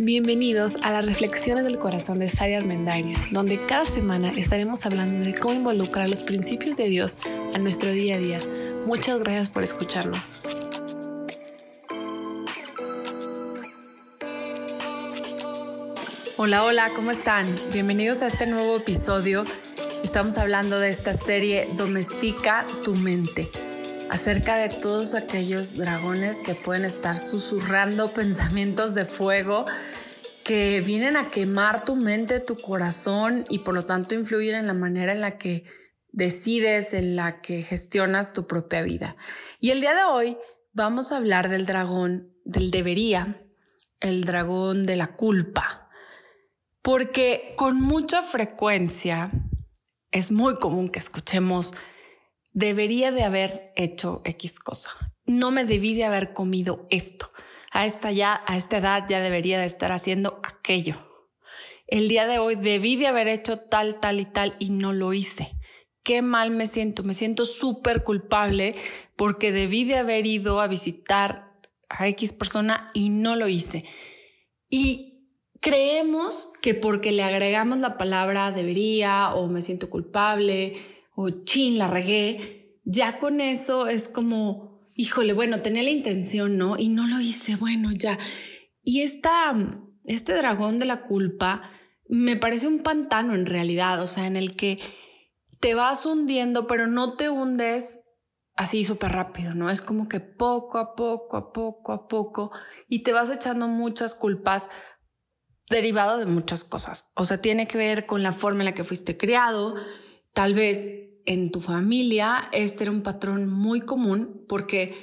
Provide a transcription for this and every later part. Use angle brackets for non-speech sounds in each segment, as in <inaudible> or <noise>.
Bienvenidos a las Reflexiones del Corazón de Sari Armendariz, donde cada semana estaremos hablando de cómo involucrar los principios de Dios a nuestro día a día. Muchas gracias por escucharnos. Hola, hola, ¿cómo están? Bienvenidos a este nuevo episodio. Estamos hablando de esta serie Domestica tu mente acerca de todos aquellos dragones que pueden estar susurrando <laughs> pensamientos de fuego que vienen a quemar tu mente, tu corazón y por lo tanto influir en la manera en la que decides, en la que gestionas tu propia vida. Y el día de hoy vamos a hablar del dragón del debería, el dragón de la culpa, porque con mucha frecuencia es muy común que escuchemos debería de haber hecho X cosa. No me debí de haber comido esto. A esta ya, a esta edad ya debería de estar haciendo aquello. El día de hoy debí de haber hecho tal, tal y tal y no lo hice. Qué mal me siento. Me siento súper culpable porque debí de haber ido a visitar a X persona y no lo hice. Y creemos que porque le agregamos la palabra debería o me siento culpable o chin, la regué, ya con eso es como, híjole, bueno, tenía la intención, ¿no? Y no lo hice, bueno, ya. Y esta, este dragón de la culpa me parece un pantano en realidad, o sea, en el que te vas hundiendo, pero no te hundes así súper rápido, ¿no? Es como que poco a poco, a poco, a poco, y te vas echando muchas culpas derivado de muchas cosas. O sea, tiene que ver con la forma en la que fuiste criado, tal vez en tu familia, este era un patrón muy común porque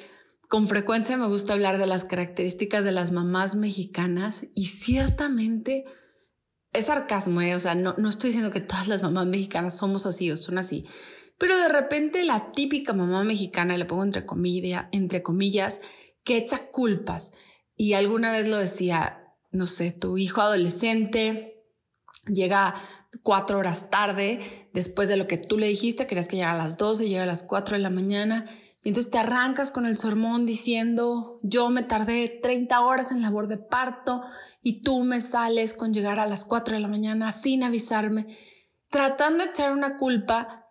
con frecuencia me gusta hablar de las características de las mamás mexicanas y ciertamente es sarcasmo, ¿eh? o sea, no, no estoy diciendo que todas las mamás mexicanas somos así o son así, pero de repente la típica mamá mexicana, le pongo entre, entre comillas, que echa culpas. Y alguna vez lo decía, no sé, tu hijo adolescente llega cuatro horas tarde después de lo que tú le dijiste, querías que llegara a las 12, llega a las 4 de la mañana. Y entonces te arrancas con el sermón diciendo, yo me tardé 30 horas en labor de parto y tú me sales con llegar a las 4 de la mañana sin avisarme, tratando de echar una culpa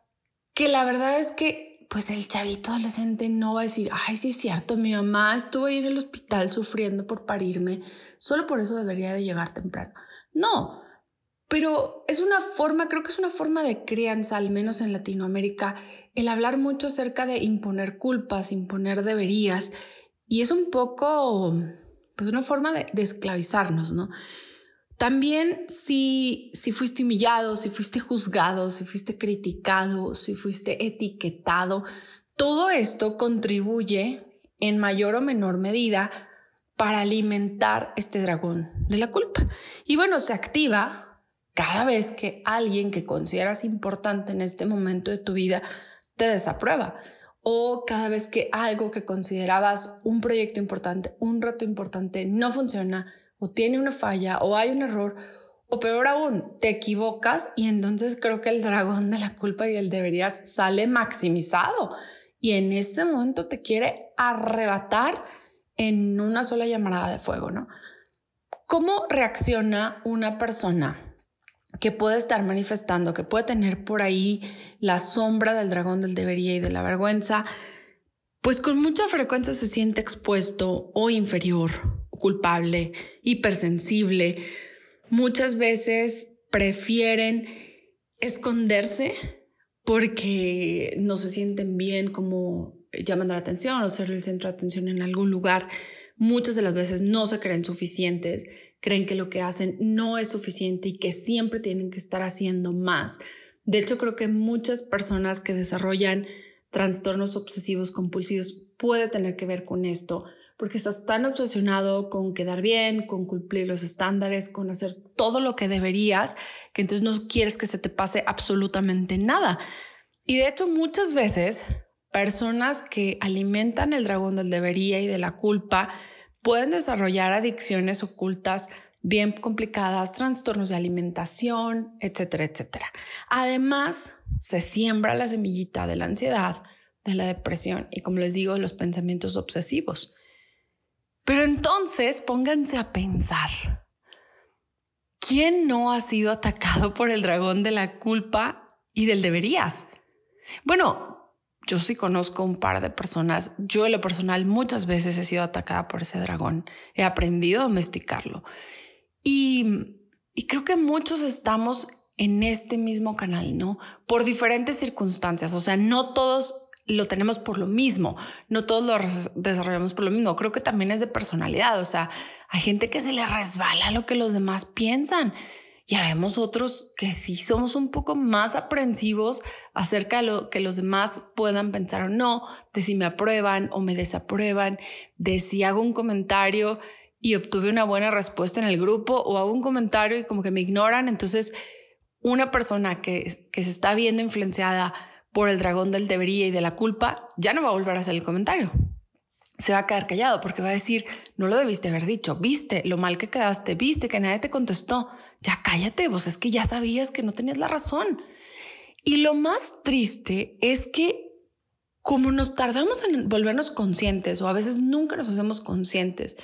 que la verdad es que pues el chavito adolescente no va a decir, ay, sí es cierto, mi mamá estuvo ahí en el hospital sufriendo por parirme, solo por eso debería de llegar temprano. No, pero es una forma, creo que es una forma de crianza, al menos en Latinoamérica, el hablar mucho acerca de imponer culpas, imponer deberías, y es un poco, pues una forma de, esclavizarnos, ¿no? También si, si fuiste humillado, si fuiste juzgado, si fuiste criticado, si fuiste etiquetado, todo esto contribuye en mayor o menor medida para alimentar este dragón de la culpa. Y bueno, se activa cada vez que alguien que consideras importante en este momento de tu vida te desaprueba o cada vez que algo que considerabas un proyecto importante, un reto importante no funciona o tiene una falla o hay un error o peor aún, te equivocas y entonces creo que el dragón de la culpa y el deberías sale maximizado y en ese momento te quiere arrebatar en una sola llamada de fuego, ¿no? ¿Cómo reacciona una persona que puede estar manifestando, que puede tener por ahí la sombra del dragón del debería y de la vergüenza, pues con mucha frecuencia se siente expuesto o inferior, o culpable, hipersensible. Muchas veces prefieren esconderse porque no se sienten bien como llamando la atención o ser el centro de atención en algún lugar. Muchas de las veces no se creen suficientes creen que lo que hacen no es suficiente y que siempre tienen que estar haciendo más. De hecho, creo que muchas personas que desarrollan trastornos obsesivos compulsivos puede tener que ver con esto, porque estás tan obsesionado con quedar bien, con cumplir los estándares, con hacer todo lo que deberías, que entonces no quieres que se te pase absolutamente nada. Y de hecho, muchas veces personas que alimentan el dragón del debería y de la culpa pueden desarrollar adicciones ocultas bien complicadas, trastornos de alimentación, etcétera, etcétera. Además, se siembra la semillita de la ansiedad, de la depresión y, como les digo, los pensamientos obsesivos. Pero entonces pónganse a pensar, ¿quién no ha sido atacado por el dragón de la culpa y del deberías? Bueno, yo sí conozco un par de personas. Yo en lo personal muchas veces he sido atacada por ese dragón. He aprendido a domesticarlo. Y, y creo que muchos estamos en este mismo canal, ¿no? Por diferentes circunstancias. O sea, no todos lo tenemos por lo mismo, no todos lo desarrollamos por lo mismo. Creo que también es de personalidad. O sea, hay gente que se le resbala lo que los demás piensan. Ya vemos otros que sí somos un poco más aprensivos acerca de lo que los demás puedan pensar o no, de si me aprueban o me desaprueban, de si hago un comentario y obtuve una buena respuesta en el grupo o hago un comentario y como que me ignoran. Entonces, una persona que, que se está viendo influenciada por el dragón del debería y de la culpa, ya no va a volver a hacer el comentario. Se va a quedar callado porque va a decir, no lo debiste haber dicho, viste lo mal que quedaste, viste que nadie te contestó, ya cállate, vos es que ya sabías que no tenías la razón. Y lo más triste es que como nos tardamos en volvernos conscientes o a veces nunca nos hacemos conscientes,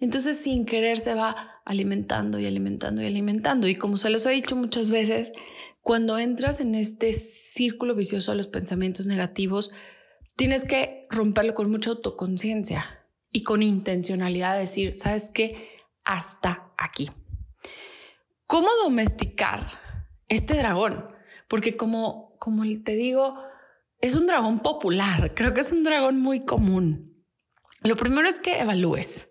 entonces sin querer se va alimentando y alimentando y alimentando. Y como se los he dicho muchas veces, cuando entras en este círculo vicioso de los pensamientos negativos, tienes que romperlo con mucha autoconciencia y con intencionalidad de decir, ¿sabes qué? Hasta aquí. ¿Cómo domesticar este dragón? Porque como, como te digo, es un dragón popular, creo que es un dragón muy común. Lo primero es que evalúes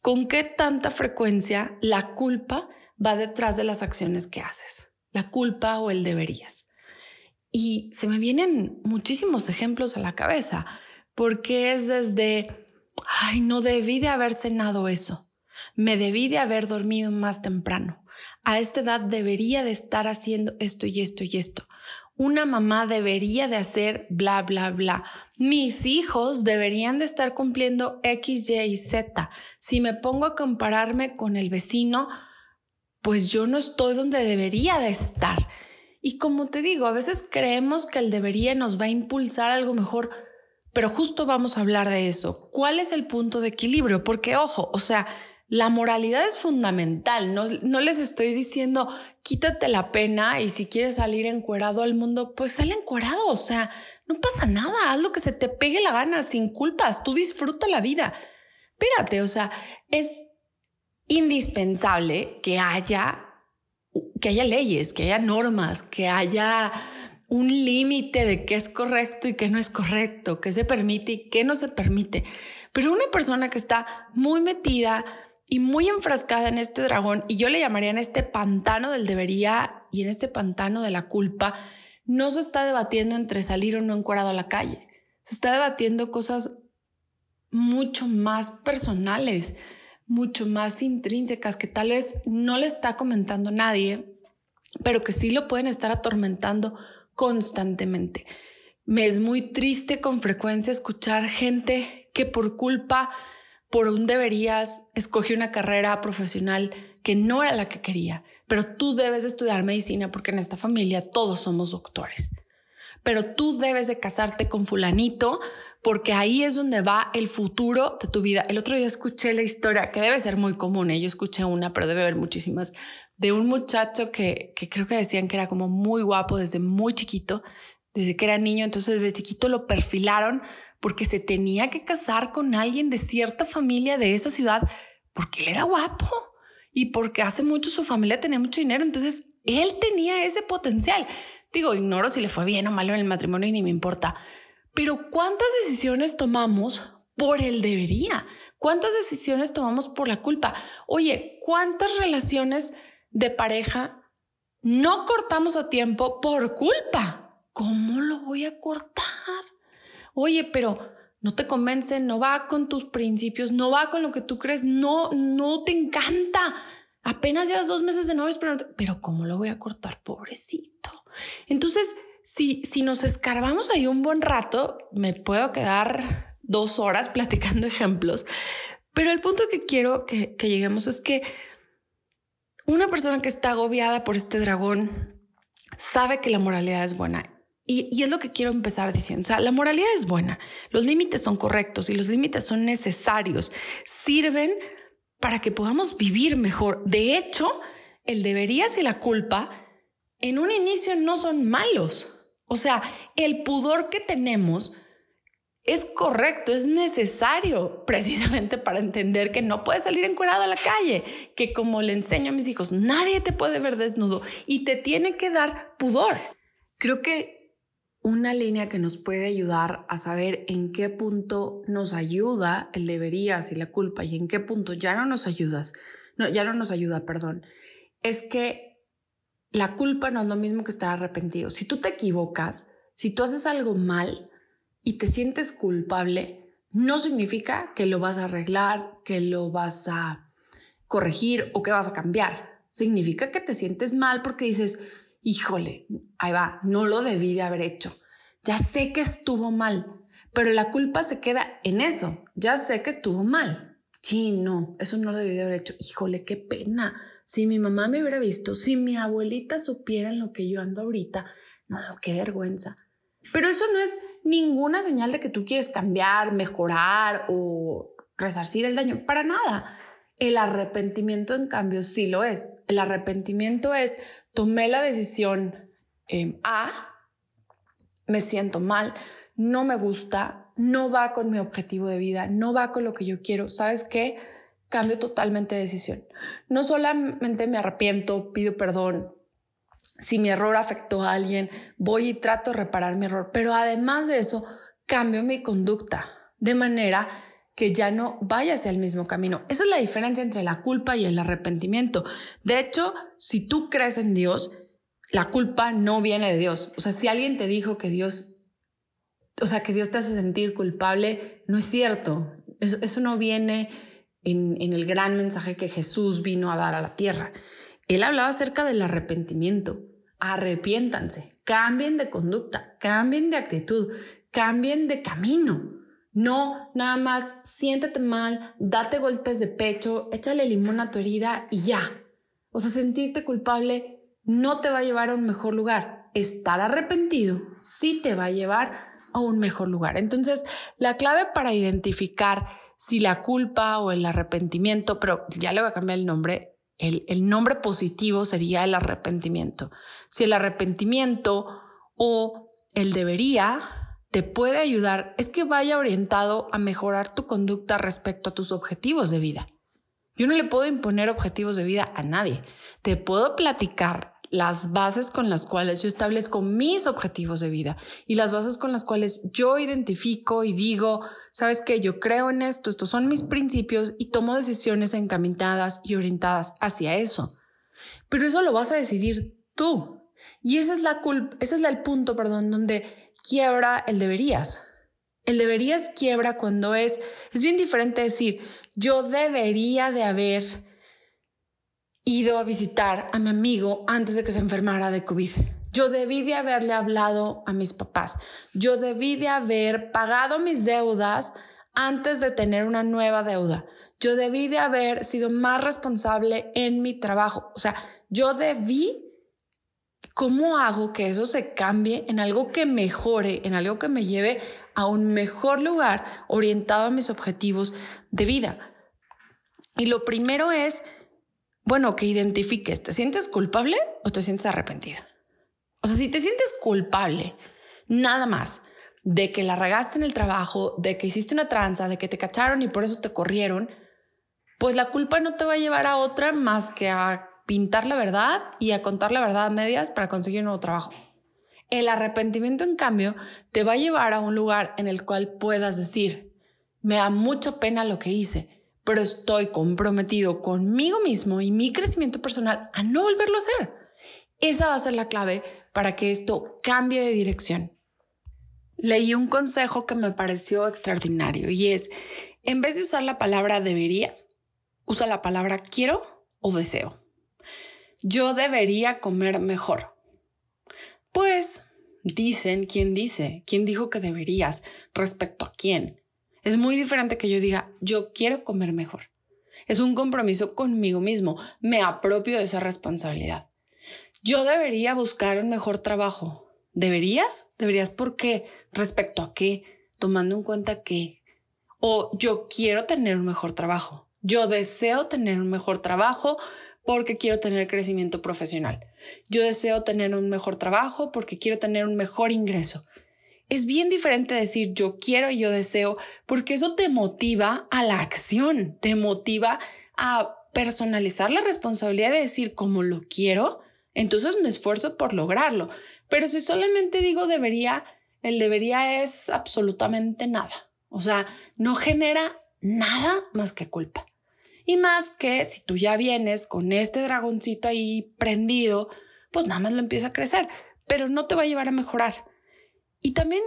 con qué tanta frecuencia la culpa va detrás de las acciones que haces la culpa o el deberías. Y se me vienen muchísimos ejemplos a la cabeza, porque es desde, ay, no debí de haber cenado eso, me debí de haber dormido más temprano, a esta edad debería de estar haciendo esto y esto y esto. Una mamá debería de hacer bla, bla, bla. Mis hijos deberían de estar cumpliendo X, Y y Z. Si me pongo a compararme con el vecino, pues yo no estoy donde debería de estar. Y como te digo, a veces creemos que el debería nos va a impulsar algo mejor, pero justo vamos a hablar de eso. ¿Cuál es el punto de equilibrio? Porque, ojo, o sea, la moralidad es fundamental. No, no les estoy diciendo quítate la pena y si quieres salir encuerado al mundo, pues sale encuerado. O sea, no pasa nada. Haz lo que se te pegue la gana sin culpas. Tú disfruta la vida. Espérate, o sea, es indispensable que haya, que haya leyes, que haya normas, que haya un límite de qué es correcto y qué no es correcto, qué se permite y qué no se permite. Pero una persona que está muy metida y muy enfrascada en este dragón, y yo le llamaría en este pantano del debería y en este pantano de la culpa, no se está debatiendo entre salir o no encuadrado a la calle. Se está debatiendo cosas mucho más personales, mucho más intrínsecas que tal vez no le está comentando nadie, pero que sí lo pueden estar atormentando constantemente. Me es muy triste con frecuencia escuchar gente que por culpa, por un deberías, escoge una carrera profesional que no era la que quería, pero tú debes estudiar medicina porque en esta familia todos somos doctores. Pero tú debes de casarte con fulanito porque ahí es donde va el futuro de tu vida. El otro día escuché la historia, que debe ser muy común, ¿eh? yo escuché una, pero debe haber muchísimas, de un muchacho que, que creo que decían que era como muy guapo desde muy chiquito, desde que era niño, entonces desde chiquito lo perfilaron porque se tenía que casar con alguien de cierta familia de esa ciudad, porque él era guapo y porque hace mucho su familia tenía mucho dinero, entonces él tenía ese potencial. Digo, ignoro si le fue bien o mal en el matrimonio y ni me importa, pero ¿cuántas decisiones tomamos por el debería? ¿Cuántas decisiones tomamos por la culpa? Oye, ¿cuántas relaciones de pareja no cortamos a tiempo por culpa? ¿Cómo lo voy a cortar? Oye, pero no te convence, no va con tus principios, no va con lo que tú crees, no, no te encanta. Apenas llevas dos meses de novios, pero, pero ¿cómo lo voy a cortar? Pobrecito. Entonces, si, si nos escarbamos ahí un buen rato, me puedo quedar dos horas <laughs> platicando ejemplos, pero el punto que quiero que, que lleguemos es que una persona que está agobiada por este dragón sabe que la moralidad es buena y, y, es lo que quiero empezar diciendo. O sea, la moralidad es buena, los límites son correctos y los límites son necesarios, sirven para que podamos vivir mejor. De hecho, el deberías y la culpa en un inicio no son malos. O sea, el pudor que tenemos es correcto, es necesario <laughs> precisamente para entender que no puedes salir encuerado a la calle, que como le enseño a mis hijos, nadie te puede ver desnudo y te tiene que dar pudor. Creo que una línea que nos puede ayudar a saber en qué punto nos ayuda el deberías y la culpa y en qué punto ya no nos ayudas, no, ya no nos ayuda, perdón, es que la culpa no es lo mismo que estar arrepentido. Si tú te equivocas, si tú haces algo mal, y te sientes culpable, no significa que lo vas a arreglar, que lo vas a corregir o que vas a cambiar. Significa que te sientes mal porque dices, híjole, ahí va, no lo debí de haber hecho. Ya sé que estuvo mal, pero la culpa se queda en eso. Ya sé que estuvo mal. Sí, no, eso no lo debí de haber hecho. Híjole, qué pena. Si mi mamá me hubiera visto, si mi abuelita supiera en lo que yo ando ahorita, no, qué vergüenza. Pero eso no es ninguna señal de que tú quieres cambiar, mejorar o resarcir el daño. Para nada. El arrepentimiento, en cambio, sí lo es. El arrepentimiento es, tomé la decisión em, A, me siento mal, no me gusta, no va con mi objetivo de vida, no va con lo que yo quiero. ¿Sabes qué? Cambio totalmente de decisión. No solamente me arrepiento, pido perdón, si mi error afectó a alguien, voy y trato de reparar mi error, pero además de eso, cambio mi conducta de manera que ya no vaya hacia el mismo camino. Esa es la diferencia entre la culpa y el arrepentimiento. De hecho, si tú crees en Dios, la culpa no viene de Dios. O sea, si alguien te dijo que Dios, o sea, que Dios te hace sentir culpable, no es cierto. Eso, no viene en, el gran mensaje que Jesús vino a dar a la tierra. Él hablaba acerca del arrepentimiento. Arrepiéntanse, cambien de conducta, cambien de actitud, cambien de camino. No, nada más siéntate mal, date golpes de pecho, échale limón a tu herida y ya. O sea, sentirte culpable no te va a llevar a un mejor lugar. Estar arrepentido sí te va a llevar a un mejor lugar. Entonces, la clave para identificar si la culpa o el arrepentimiento, pero ya le voy a cambiar el nombre, el, nombre positivo sería el arrepentimiento. Si el arrepentimiento o el debería te puede ayudar, es que vaya orientado a mejorar tu conducta respecto a tus objetivos de vida. Yo no le puedo imponer objetivos de vida a nadie. Te puedo platicar las bases con las cuales yo establezco mis objetivos de vida y las bases con las cuales yo identifico y digo, sabes que yo creo en esto, estos son mis principios y tomo decisiones encaminadas y orientadas hacia eso. Pero eso lo vas a decidir tú. Y ese es la ese es el punto, perdón, donde quiebra el deberías. El deberías quiebra cuando es, es bien diferente decir, yo debería de haber ido a visitar a mi amigo antes de que se enfermara de COVID. Yo debí de haberle hablado a mis papás. Yo debí de haber pagado mis deudas antes de tener una nueva deuda. Yo debí de haber sido más responsable en mi trabajo. O sea, yo debí, ¿cómo hago que eso se cambie en algo que mejore, en algo que me lleve a un mejor lugar orientado a mis objetivos de vida? Y lo primero es bueno, que identifiques, ¿te sientes culpable o te sientes arrepentido? O sea, si te sientes culpable, nada más de que la regaste en el trabajo, de que hiciste una tranza, de que te cacharon y por eso te corrieron, pues la culpa no te va a llevar a otra más que a pintar la verdad y a contar la verdad a medias para conseguir un nuevo trabajo. El arrepentimiento, en cambio, te va a llevar a un lugar en el cual puedas decir, me da mucha pena lo que hice, pero estoy comprometido conmigo mismo y mi crecimiento personal a no volverlo a hacer. Esa va a ser la clave para que esto cambie de dirección. Leí un consejo que me pareció extraordinario y es, en vez de usar la palabra debería, usa la palabra quiero o deseo. Yo debería comer mejor. Pues dicen quién dice, quién dijo que deberías, respecto a quién. Es muy diferente que yo diga, yo quiero comer mejor. Es un compromiso conmigo mismo. Me apropio de esa responsabilidad. Yo debería buscar un mejor trabajo. ¿Deberías? ¿Deberías por qué? ¿Respecto a qué? Tomando en cuenta qué. O yo quiero tener un mejor trabajo. Yo deseo tener un mejor trabajo porque quiero tener crecimiento profesional. Yo deseo tener un mejor trabajo porque quiero tener un mejor ingreso. Es bien diferente decir yo quiero y yo deseo, porque eso te motiva a la acción, te motiva a personalizar la responsabilidad de decir como lo quiero, entonces me esfuerzo por lograrlo. Pero si solamente digo debería, el debería es absolutamente nada. O sea, no genera nada más que culpa. Y más que si tú ya vienes con este dragoncito ahí prendido, pues nada más lo empieza a crecer, pero no te va a llevar a mejorar. Y también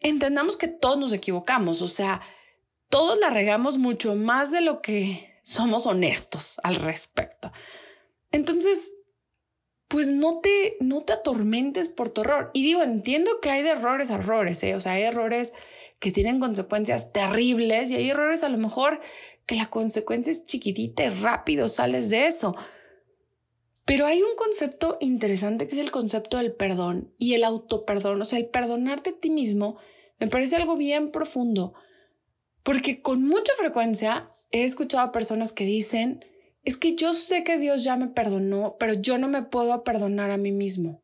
entendamos que todos nos equivocamos, o sea, todos la regamos mucho más de lo que somos honestos al respecto. Entonces, pues no te, no te atormentes por tu error. Y digo, entiendo que hay de errores a errores, ¿eh? o sea, hay errores que tienen consecuencias terribles y hay errores a lo mejor que la consecuencia es chiquitita y rápido sales de eso. Pero hay un concepto interesante que es el concepto del perdón y el autoperdón, o sea, el perdonarte a ti mismo me parece algo bien profundo, porque con mucha frecuencia he escuchado a personas que dicen, es que yo sé que Dios ya me perdonó, pero yo no me puedo perdonar a mí mismo.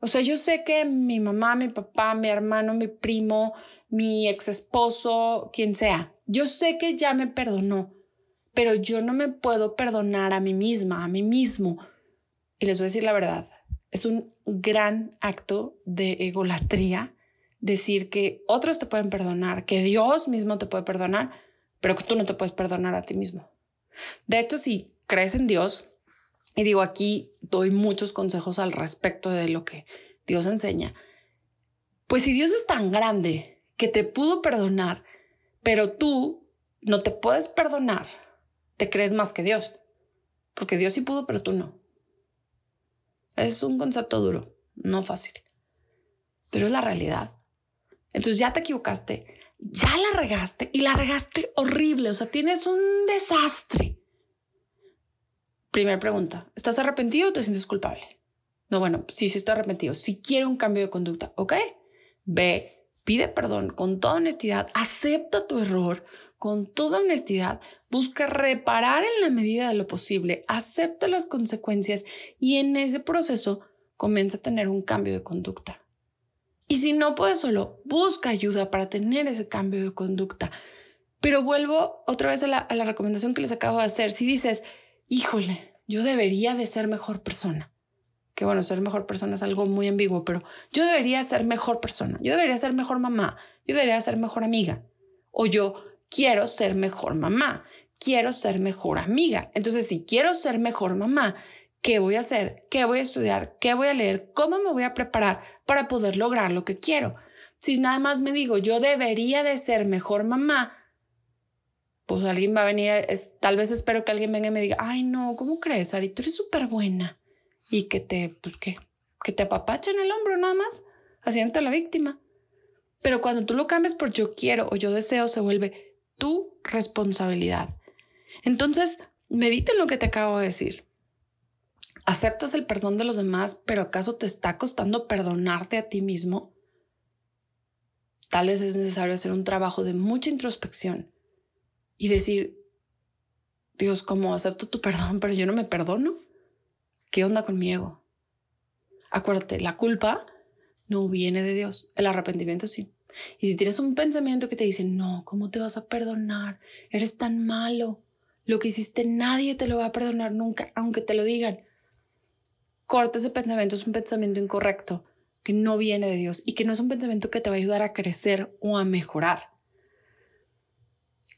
O sea, yo sé que mi mamá, mi papá, mi hermano, mi primo, mi ex esposo, quien sea, yo sé que ya me perdonó, pero yo no me puedo perdonar a mí misma, a mí mismo. Y les voy a decir la verdad, es un gran acto de egolatría decir que otros te pueden perdonar, que Dios mismo te puede perdonar, pero que tú no te puedes perdonar a ti mismo. De hecho, si crees en Dios, y digo aquí, doy muchos consejos al respecto de lo que Dios enseña, pues si Dios es tan grande que te pudo perdonar, pero tú no te puedes perdonar, te crees más que Dios, porque Dios sí pudo, pero tú no. Es un concepto duro, no fácil, pero es la realidad. Entonces ya te equivocaste, ya la regaste y la regaste horrible, o sea, tienes un desastre. Primera pregunta, ¿estás arrepentido o te sientes culpable? No, bueno, sí, sí estoy arrepentido, sí quiero un cambio de conducta, ¿ok? Ve, pide perdón con toda honestidad, acepta tu error con toda honestidad, busca reparar en la medida de lo posible, acepta las consecuencias y en ese proceso comienza a tener un cambio de conducta. Y si no puedes solo, busca ayuda para tener ese cambio de conducta. Pero vuelvo otra vez a la, recomendación que les acabo de hacer. Si dices, híjole, yo debería de ser mejor persona. Que bueno, ser mejor persona es algo muy ambiguo, pero yo debería ser mejor persona, yo debería ser mejor mamá, yo debería ser mejor amiga. O yo quiero ser mejor mamá, quiero ser mejor amiga. Entonces, si quiero ser mejor mamá, ¿qué voy a hacer? ¿Qué voy a estudiar? ¿Qué voy a leer? ¿Cómo me voy a preparar para poder lograr lo que quiero? Si nada más me digo, yo debería de ser mejor mamá, pues alguien va a venir, es, tal vez espero que alguien venga y me diga, ay no, ¿cómo crees, Ari? Tú eres súper buena. Y que te, pues qué, que te apapachen el hombro nada más, haciéndote la víctima. Pero cuando tú lo cambias por yo quiero o yo deseo, se vuelve tu responsabilidad. Entonces, medita en lo que te acabo de decir. ¿Aceptas el perdón de los demás, pero acaso te está costando perdonarte a ti mismo? Tal vez es necesario hacer un trabajo de mucha introspección y decir, Dios, ¿cómo acepto tu perdón, pero yo no me perdono? ¿Qué onda con mi ego? Acuérdate, la culpa no viene de Dios, el arrepentimiento sí. Y si tienes un pensamiento que te dice, no, ¿cómo te vas a perdonar? Eres tan malo. Lo que hiciste nadie te lo va a perdonar nunca, aunque te lo digan. Corta ese pensamiento, es un pensamiento incorrecto, que no viene de Dios y que no es un pensamiento que te va a ayudar a crecer o a mejorar.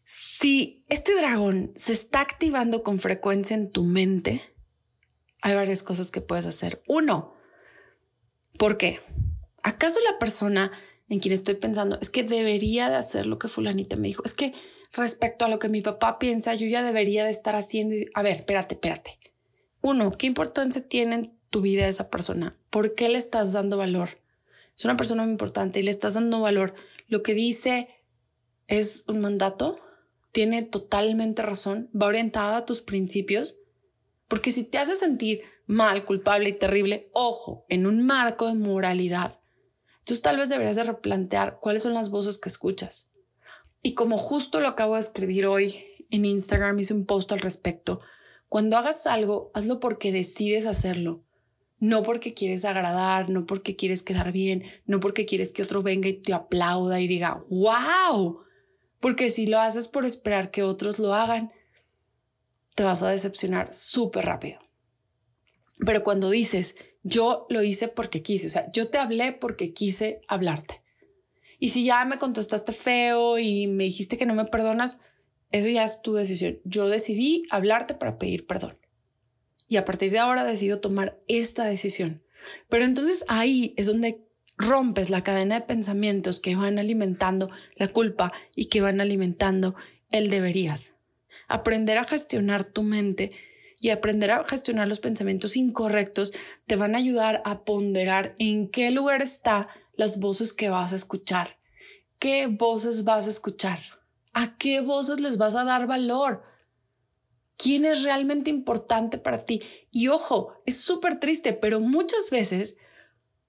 Si este dragón se está activando con frecuencia en tu mente, hay varias cosas que puedes hacer. Uno, ¿por qué? ¿Acaso la persona en quien estoy pensando es que debería de hacer lo que fulanita me dijo? Es que respecto a lo que mi papá piensa, yo ya debería de estar haciendo. A ver, espérate, espérate. Uno, ¿qué importancia tiene en tu vida esa persona? ¿Por qué le estás dando valor? Es una persona muy importante y le estás dando valor. Lo que dice es un mandato tiene totalmente razón, va orientada a tus principios, porque si te hace sentir mal, culpable y terrible, ojo, en un marco de moralidad, entonces tal vez deberías de replantear cuáles son las voces que escuchas. Y como justo lo acabo de escribir hoy en Instagram, hice un post al respecto, Cuando hagas algo, hazlo porque decides hacerlo. No porque quieres agradar, no porque quieres quedar bien, no porque quieres que otro venga y te aplauda y diga, wow. Porque si lo haces por esperar que otros lo hagan, te vas a decepcionar súper rápido. Pero cuando dices, yo lo hice porque quise, o sea, yo te hablé porque quise hablarte. Y si ya me contestaste feo y me dijiste que no me perdonas, eso ya es tu decisión. Yo decidí hablarte para pedir perdón. Y a partir de ahora decido tomar esta decisión. Pero entonces ahí es donde rompes la cadena de pensamientos que van alimentando la culpa y que van alimentando el deberías. Aprender a gestionar tu mente y aprender a gestionar los pensamientos incorrectos te van a ayudar a ponderar en qué lugar está las voces que vas a escuchar. ¿Qué voces vas a escuchar? ¿A qué voces les vas a dar valor? ¿Quién es realmente importante para ti? Y ojo, es súper triste, pero muchas veces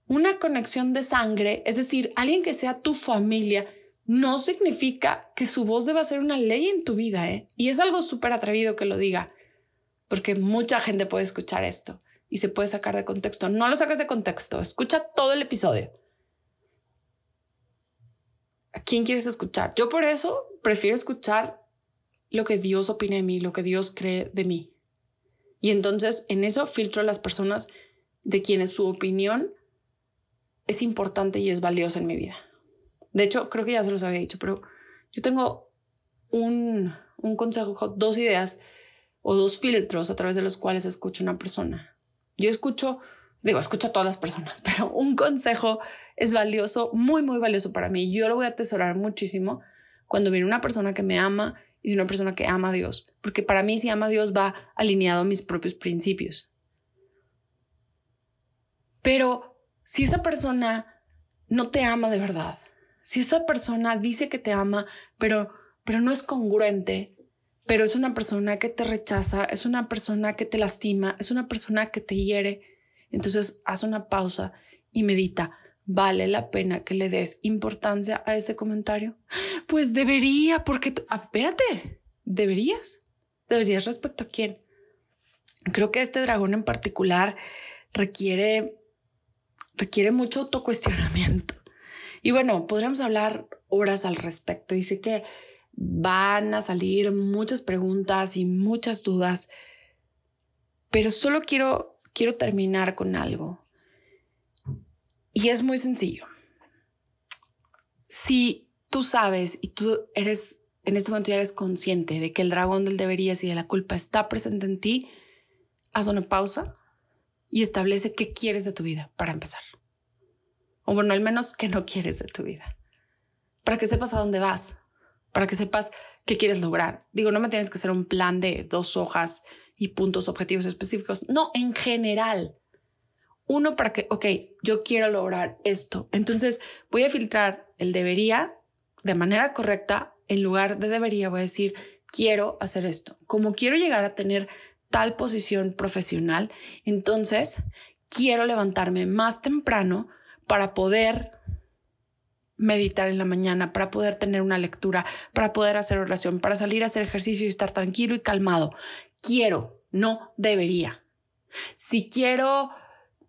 una conexión de sangre, es decir, alguien que sea tu familia, no significa que su voz deba ser una ley en tu vida, ¿eh? Y es algo súper atrevido que lo diga, porque mucha gente puede escuchar esto y se puede sacar de contexto. No lo saques de contexto, escucha todo el episodio. ¿A quién quieres escuchar? Yo por eso prefiero escuchar lo que Dios opina de mí, lo que Dios cree de mí. Y entonces en eso filtro a las personas de quienes su opinión es importante y es valiosa en mi vida. De hecho, creo que ya se los había dicho, pero yo tengo un, un consejo, dos ideas o dos filtros a través de los cuales escucho una persona. Yo escucho, digo, escucho a todas las personas, <laughs> pero un consejo es valioso, muy, muy valioso para mí. Yo lo voy a atesorar muchísimo cuando viene una persona que me ama y una persona que ama a Dios, porque para mí si ama a Dios va alineado a mis propios principios. Pero si esa persona no te ama de verdad, si esa persona dice que te ama, pero, pero no es congruente, pero es una persona que te rechaza, es una persona que te lastima, es una persona que te hiere, entonces haz una pausa y medita. ¿Vale la pena que le des importancia a ese comentario? Pues debería, porque tú, ah, espérate, deberías. Deberías respecto a quién. Creo que este dragón en particular requiere, requiere mucho autocuestionamiento. Y bueno, podríamos hablar horas al respecto sé que van a salir muchas preguntas y muchas dudas, pero solo quiero, quiero terminar con algo. Y es muy sencillo. Si tú sabes y tú eres, en este momento ya eres consciente de que el dragón del deberías y de la culpa está presente en ti, haz una pausa y establece qué quieres de tu vida para empezar. O bueno, al menos que no quieres de tu vida. Para que sepas a dónde vas, para que sepas qué quieres lograr. Digo, no me tienes que hacer un plan de dos hojas y puntos objetivos específicos. No, en general. Uno para que, ok, yo quiero lograr esto. Entonces voy a filtrar el debería de manera correcta. En lugar de debería, voy a decir, quiero hacer esto. Como quiero llegar a tener tal posición profesional, entonces quiero levantarme más temprano para poder meditar en la mañana, para poder tener una lectura, para poder hacer oración, para salir a hacer ejercicio y estar tranquilo y calmado. Quiero, no debería. Si quiero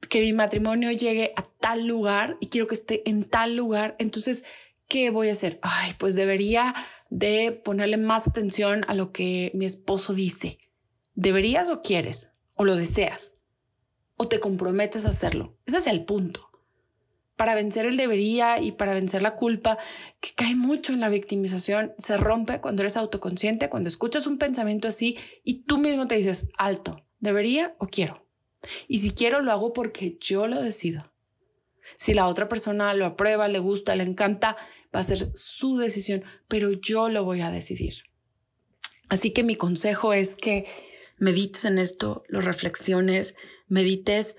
que mi matrimonio llegue a tal lugar y quiero que esté en tal lugar, entonces, ¿qué voy a hacer? Ay, pues debería de ponerle más atención a lo que mi esposo dice. ¿Deberías o quieres? ¿O lo deseas? ¿O te comprometes a hacerlo? Ese es el punto para vencer el debería y para vencer la culpa, que cae mucho en la victimización, se rompe cuando eres autoconsciente, cuando escuchas un pensamiento así y tú mismo te dices, alto, ¿debería o quiero? Y si quiero, lo hago porque yo lo decido. Si la otra persona lo aprueba, le gusta, le encanta, va a ser su decisión, pero yo lo voy a decidir. Así que mi consejo es que medites en esto, lo reflexiones, medites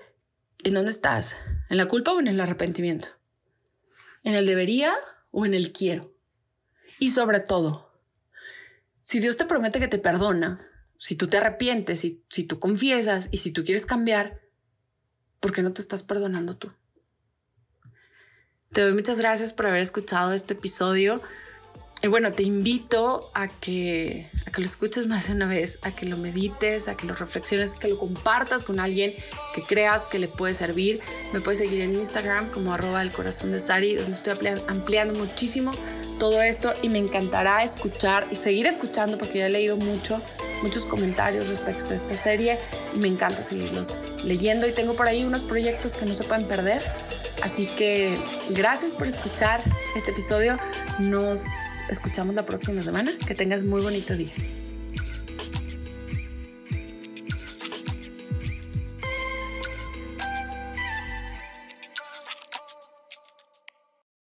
¿En dónde estás? ¿En la culpa o en el arrepentimiento? ¿En el debería o en el quiero? Y sobre todo, si Dios te promete que te perdona, si tú te arrepientes, si, si tú confiesas y si tú quieres cambiar, ¿por qué no te estás perdonando tú? Te doy muchas gracias por haber escuchado este episodio. Y bueno, te invito a que, a que lo escuches más de una vez, a que lo medites, a que lo reflexiones, que lo compartas con alguien que creas que le puede servir. Me puedes seguir en Instagram como arroba el corazón de Sari, donde estoy ampliando muchísimo todo esto y me encantará escuchar y seguir escuchando porque ya he leído mucho, muchos comentarios respecto a esta serie y me encanta seguirlos leyendo y tengo por ahí unos proyectos que no se pueden perder. Así que gracias por escuchar este episodio. Nos escuchamos la próxima semana. Que tengas muy bonito día.